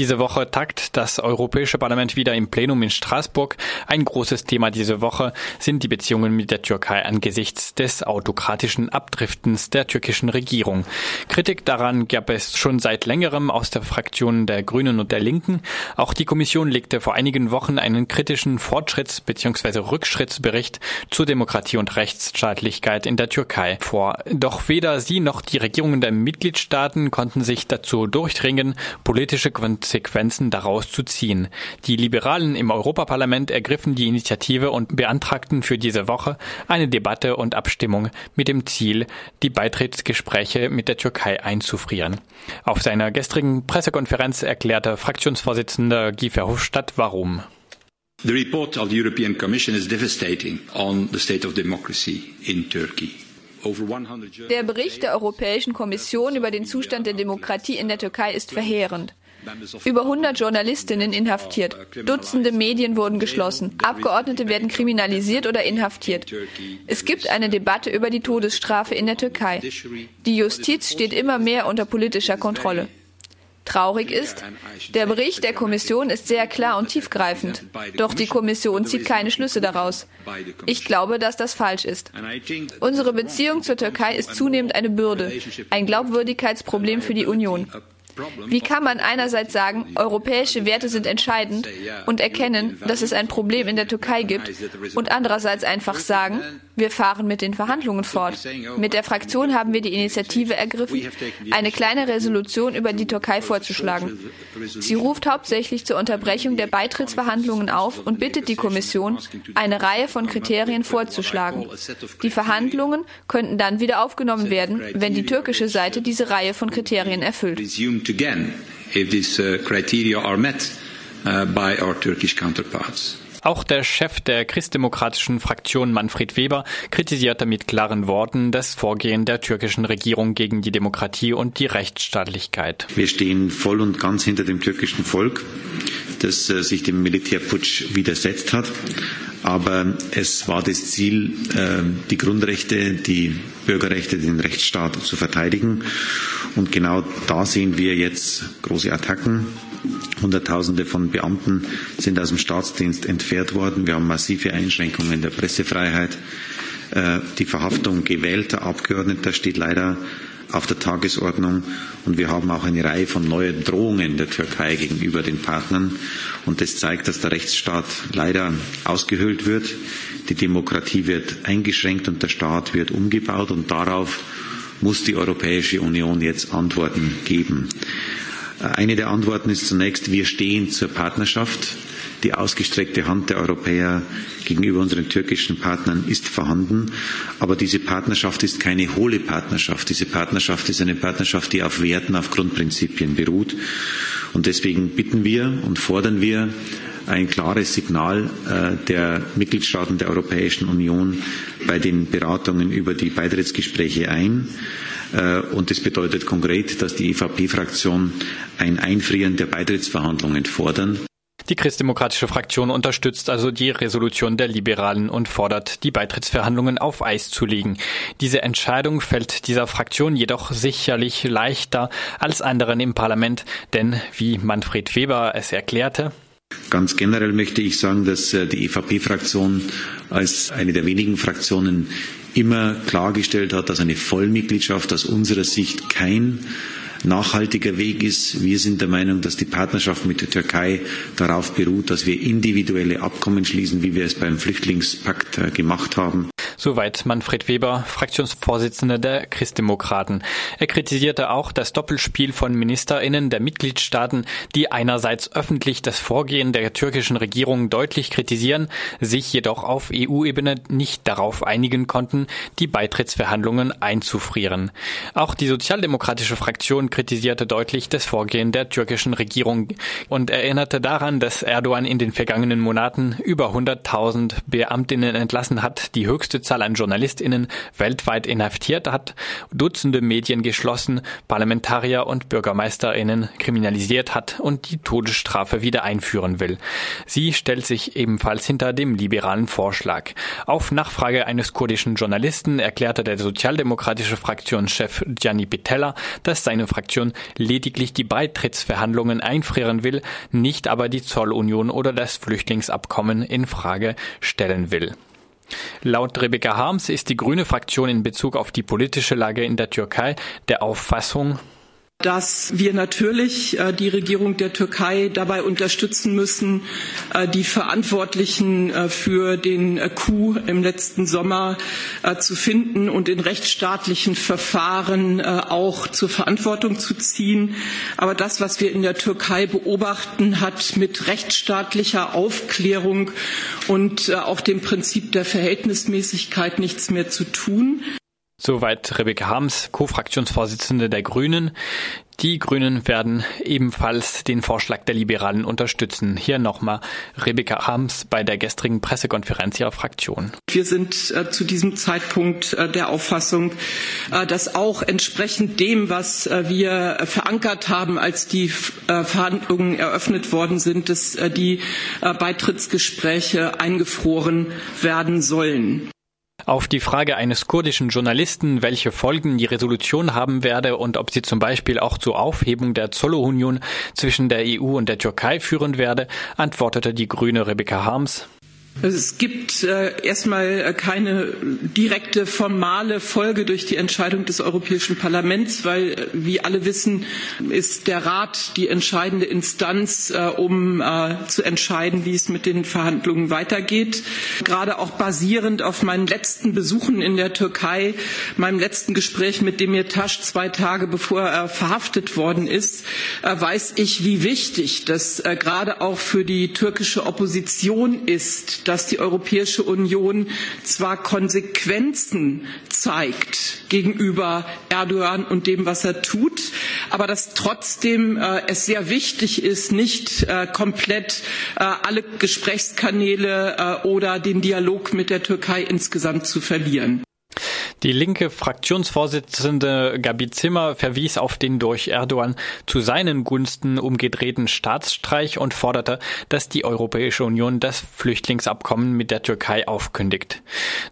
Diese Woche tagt das Europäische Parlament wieder im Plenum in Straßburg. Ein großes Thema diese Woche sind die Beziehungen mit der Türkei angesichts des autokratischen Abdriftens der türkischen Regierung. Kritik daran gab es schon seit längerem aus der Fraktion der Grünen und der Linken. Auch die Kommission legte vor einigen Wochen einen kritischen Fortschritts- bzw. Rückschrittsbericht zur Demokratie und Rechtsstaatlichkeit in der Türkei vor. Doch weder sie noch die Regierungen der Mitgliedstaaten konnten sich dazu durchdringen, politische Konsequenzen daraus zu ziehen. Die Liberalen im Europaparlament ergriffen die Initiative und beantragten für diese Woche eine Debatte und Abstimmung mit dem Ziel, die Beitrittsgespräche mit der Türkei einzufrieren. Auf seiner gestrigen Pressekonferenz erklärte Fraktionsvorsitzender Guy Verhofstadt warum. The report of the European Commission is devastating on the state of democracy in Turkey. Der Bericht der Europäischen Kommission über den Zustand der Demokratie in der Türkei ist verheerend. Über 100 Journalistinnen inhaftiert. Dutzende Medien wurden geschlossen. Abgeordnete werden kriminalisiert oder inhaftiert. Es gibt eine Debatte über die Todesstrafe in der Türkei. Die Justiz steht immer mehr unter politischer Kontrolle. Traurig ist, der Bericht der Kommission ist sehr klar und tiefgreifend, doch die Kommission zieht keine Schlüsse daraus. Ich glaube, dass das falsch ist. Unsere Beziehung zur Türkei ist zunehmend eine Bürde, ein Glaubwürdigkeitsproblem für die Union. Wie kann man einerseits sagen, europäische Werte sind entscheidend und erkennen, dass es ein Problem in der Türkei gibt und andererseits einfach sagen, wir fahren mit den Verhandlungen fort. Mit der Fraktion haben wir die Initiative ergriffen, eine kleine Resolution über die Türkei vorzuschlagen. Sie ruft hauptsächlich zur Unterbrechung der Beitrittsverhandlungen auf und bittet die Kommission, eine Reihe von Kriterien vorzuschlagen. Die Verhandlungen könnten dann wieder aufgenommen werden, wenn die türkische Seite diese Reihe von Kriterien erfüllt again if these uh, criteria are met uh, by our Turkish counterparts. Auch der Chef der christdemokratischen Fraktion Manfred Weber kritisierte mit klaren Worten das Vorgehen der türkischen Regierung gegen die Demokratie und die Rechtsstaatlichkeit. Wir stehen voll und ganz hinter dem türkischen Volk, das äh, sich dem Militärputsch widersetzt hat. Aber es war das Ziel, äh, die Grundrechte, die Bürgerrechte, den Rechtsstaat zu verteidigen. Und genau da sehen wir jetzt große Attacken. Hunderttausende von Beamten sind aus dem Staatsdienst entfernt worden. Wir haben massive Einschränkungen der Pressefreiheit. Äh, die Verhaftung gewählter Abgeordneter steht leider auf der Tagesordnung. Und wir haben auch eine Reihe von neuen Drohungen der Türkei gegenüber den Partnern. Und das zeigt, dass der Rechtsstaat leider ausgehöhlt wird. Die Demokratie wird eingeschränkt und der Staat wird umgebaut. Und darauf muss die Europäische Union jetzt Antworten geben. Eine der Antworten ist zunächst, wir stehen zur Partnerschaft. Die ausgestreckte Hand der Europäer gegenüber unseren türkischen Partnern ist vorhanden. Aber diese Partnerschaft ist keine hohle Partnerschaft. Diese Partnerschaft ist eine Partnerschaft, die auf Werten, auf Grundprinzipien beruht. Und deswegen bitten wir und fordern wir ein klares Signal äh, der Mitgliedstaaten der Europäischen Union bei den Beratungen über die Beitrittsgespräche ein. Äh, und das bedeutet konkret, dass die EVP-Fraktion ein Einfrieren der Beitrittsverhandlungen fordern. Die christdemokratische Fraktion unterstützt also die Resolution der Liberalen und fordert, die Beitrittsverhandlungen auf Eis zu legen. Diese Entscheidung fällt dieser Fraktion jedoch sicherlich leichter als anderen im Parlament, denn wie Manfred Weber es erklärte, Ganz generell möchte ich sagen, dass äh, die EVP-Fraktion als eine der wenigen Fraktionen immer klargestellt hat, dass eine Vollmitgliedschaft aus unserer Sicht kein nachhaltiger Weg ist. Wir sind der Meinung, dass die Partnerschaft mit der Türkei darauf beruht, dass wir individuelle Abkommen schließen, wie wir es beim Flüchtlingspakt äh, gemacht haben. Soweit Manfred Weber, Fraktionsvorsitzender der Christdemokraten. Er kritisierte auch das Doppelspiel von Ministerinnen der Mitgliedstaaten, die einerseits öffentlich das Vorgehen der türkischen Regierung deutlich kritisieren, sich jedoch auf EU-Ebene nicht darauf einigen konnten, die Beitrittsverhandlungen einzufrieren. Auch die sozialdemokratische Fraktion kritisierte deutlich das Vorgehen der türkischen Regierung und erinnerte daran, dass Erdogan in den vergangenen Monaten über 100.000 Beamtinnen entlassen hat, die höchste Anzahl an JournalistInnen weltweit inhaftiert hat, Dutzende Medien geschlossen, Parlamentarier und BürgermeisterInnen kriminalisiert hat und die Todesstrafe wieder einführen will. Sie stellt sich ebenfalls hinter dem liberalen Vorschlag. Auf Nachfrage eines kurdischen Journalisten erklärte der sozialdemokratische Fraktionschef Gianni Pitella, dass seine Fraktion lediglich die Beitrittsverhandlungen einfrieren will, nicht aber die Zollunion oder das Flüchtlingsabkommen in Frage stellen will. Laut Rebecca Harms ist die grüne Fraktion in Bezug auf die politische Lage in der Türkei der Auffassung, dass wir natürlich äh, die Regierung der Türkei dabei unterstützen müssen, äh, die Verantwortlichen äh, für den Coup im letzten Sommer zu finden und in rechtsstaatlichen Verfahren auch zur Verantwortung zu ziehen. Aber das, was wir in der Türkei beobachten, hat mit rechtsstaatlicher Aufklärung und auch dem Prinzip der Verhältnismäßigkeit nichts mehr zu tun. Soweit Rebecca Harms, Co-Fraktionsvorsitzende der Grünen. Die Grünen werden ebenfalls den Vorschlag der Liberalen unterstützen. Hier nochmal Rebecca Harms bei der gestrigen Pressekonferenz ihrer Fraktion. Wir sind äh, zu diesem Zeitpunkt äh, der Auffassung, äh, dass auch entsprechend dem, was äh, wir verankert haben, als die äh, Verhandlungen eröffnet worden sind, dass äh, die Beitrittsgespräche eingefroren werden sollen. Auf die Frage eines kurdischen Journalisten, welche Folgen die Resolution haben werde und ob sie zum Beispiel auch zur Aufhebung der Zollunion zwischen der EU und der Türkei führen werde, antwortete die grüne Rebecca Harms. Es gibt äh, erstmal äh, keine direkte formale Folge durch die Entscheidung des Europäischen Parlaments, weil, äh, wie alle wissen, ist der Rat die entscheidende Instanz, um zu entscheiden, wie es mit den Verhandlungen weitergeht. Gerade auch basierend auf meinen letzten Besuchen in der Türkei, meinem letzten Gespräch mit Demirtas zwei Tage bevor er verhaftet worden ist, weiß ich, wie wichtig das gerade auch für die türkische Opposition ist, dass die Europäische Union zwar Konsequenzen zeigt gegenüber Erdogan und dem, was er tut, aber dass trotzdem äh, es sehr wichtig ist, nicht äh, komplett äh, alle Gesprächskanäle oder den Dialog mit der Türkei insgesamt zu verlieren. Die linke Fraktionsvorsitzende Gabi Zimmer verwies auf den durch Erdogan zu seinen Gunsten umgedrehten Staatsstreich und forderte, dass die Europäische Union das Flüchtlingsabkommen mit der Türkei aufkündigt.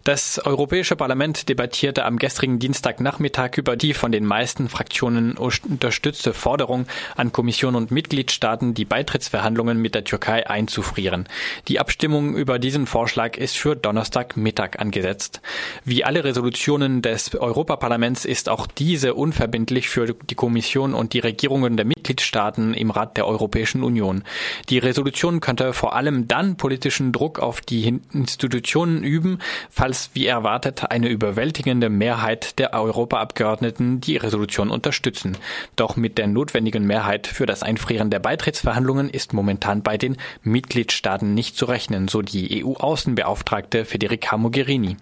Das Europäische Parlament debattierte am gestrigen Dienstagnachmittag über die von den meisten Fraktionen unterstützte Forderung an Kommission und Mitgliedstaaten, die Beitrittsverhandlungen mit der Türkei einzufrieren. Die Abstimmung über diesen Vorschlag ist für Donnerstagmittag angesetzt. Wie alle Resolutionen Resolutionen des Europaparlaments ist auch diese unverbindlich für die Kommission und die Regierungen der Mitgliedstaaten im Rat der Europäischen Union. Die Resolution könnte vor allem dann politischen Druck auf die Institutionen üben, falls wie erwartet eine überwältigende Mehrheit der Europaabgeordneten die Resolution unterstützen. Doch mit der notwendigen Mehrheit für das Einfrieren der Beitrittsverhandlungen ist momentan bei den Mitgliedstaaten nicht zu rechnen, so die EU-Außenbeauftragte Federica Mogherini.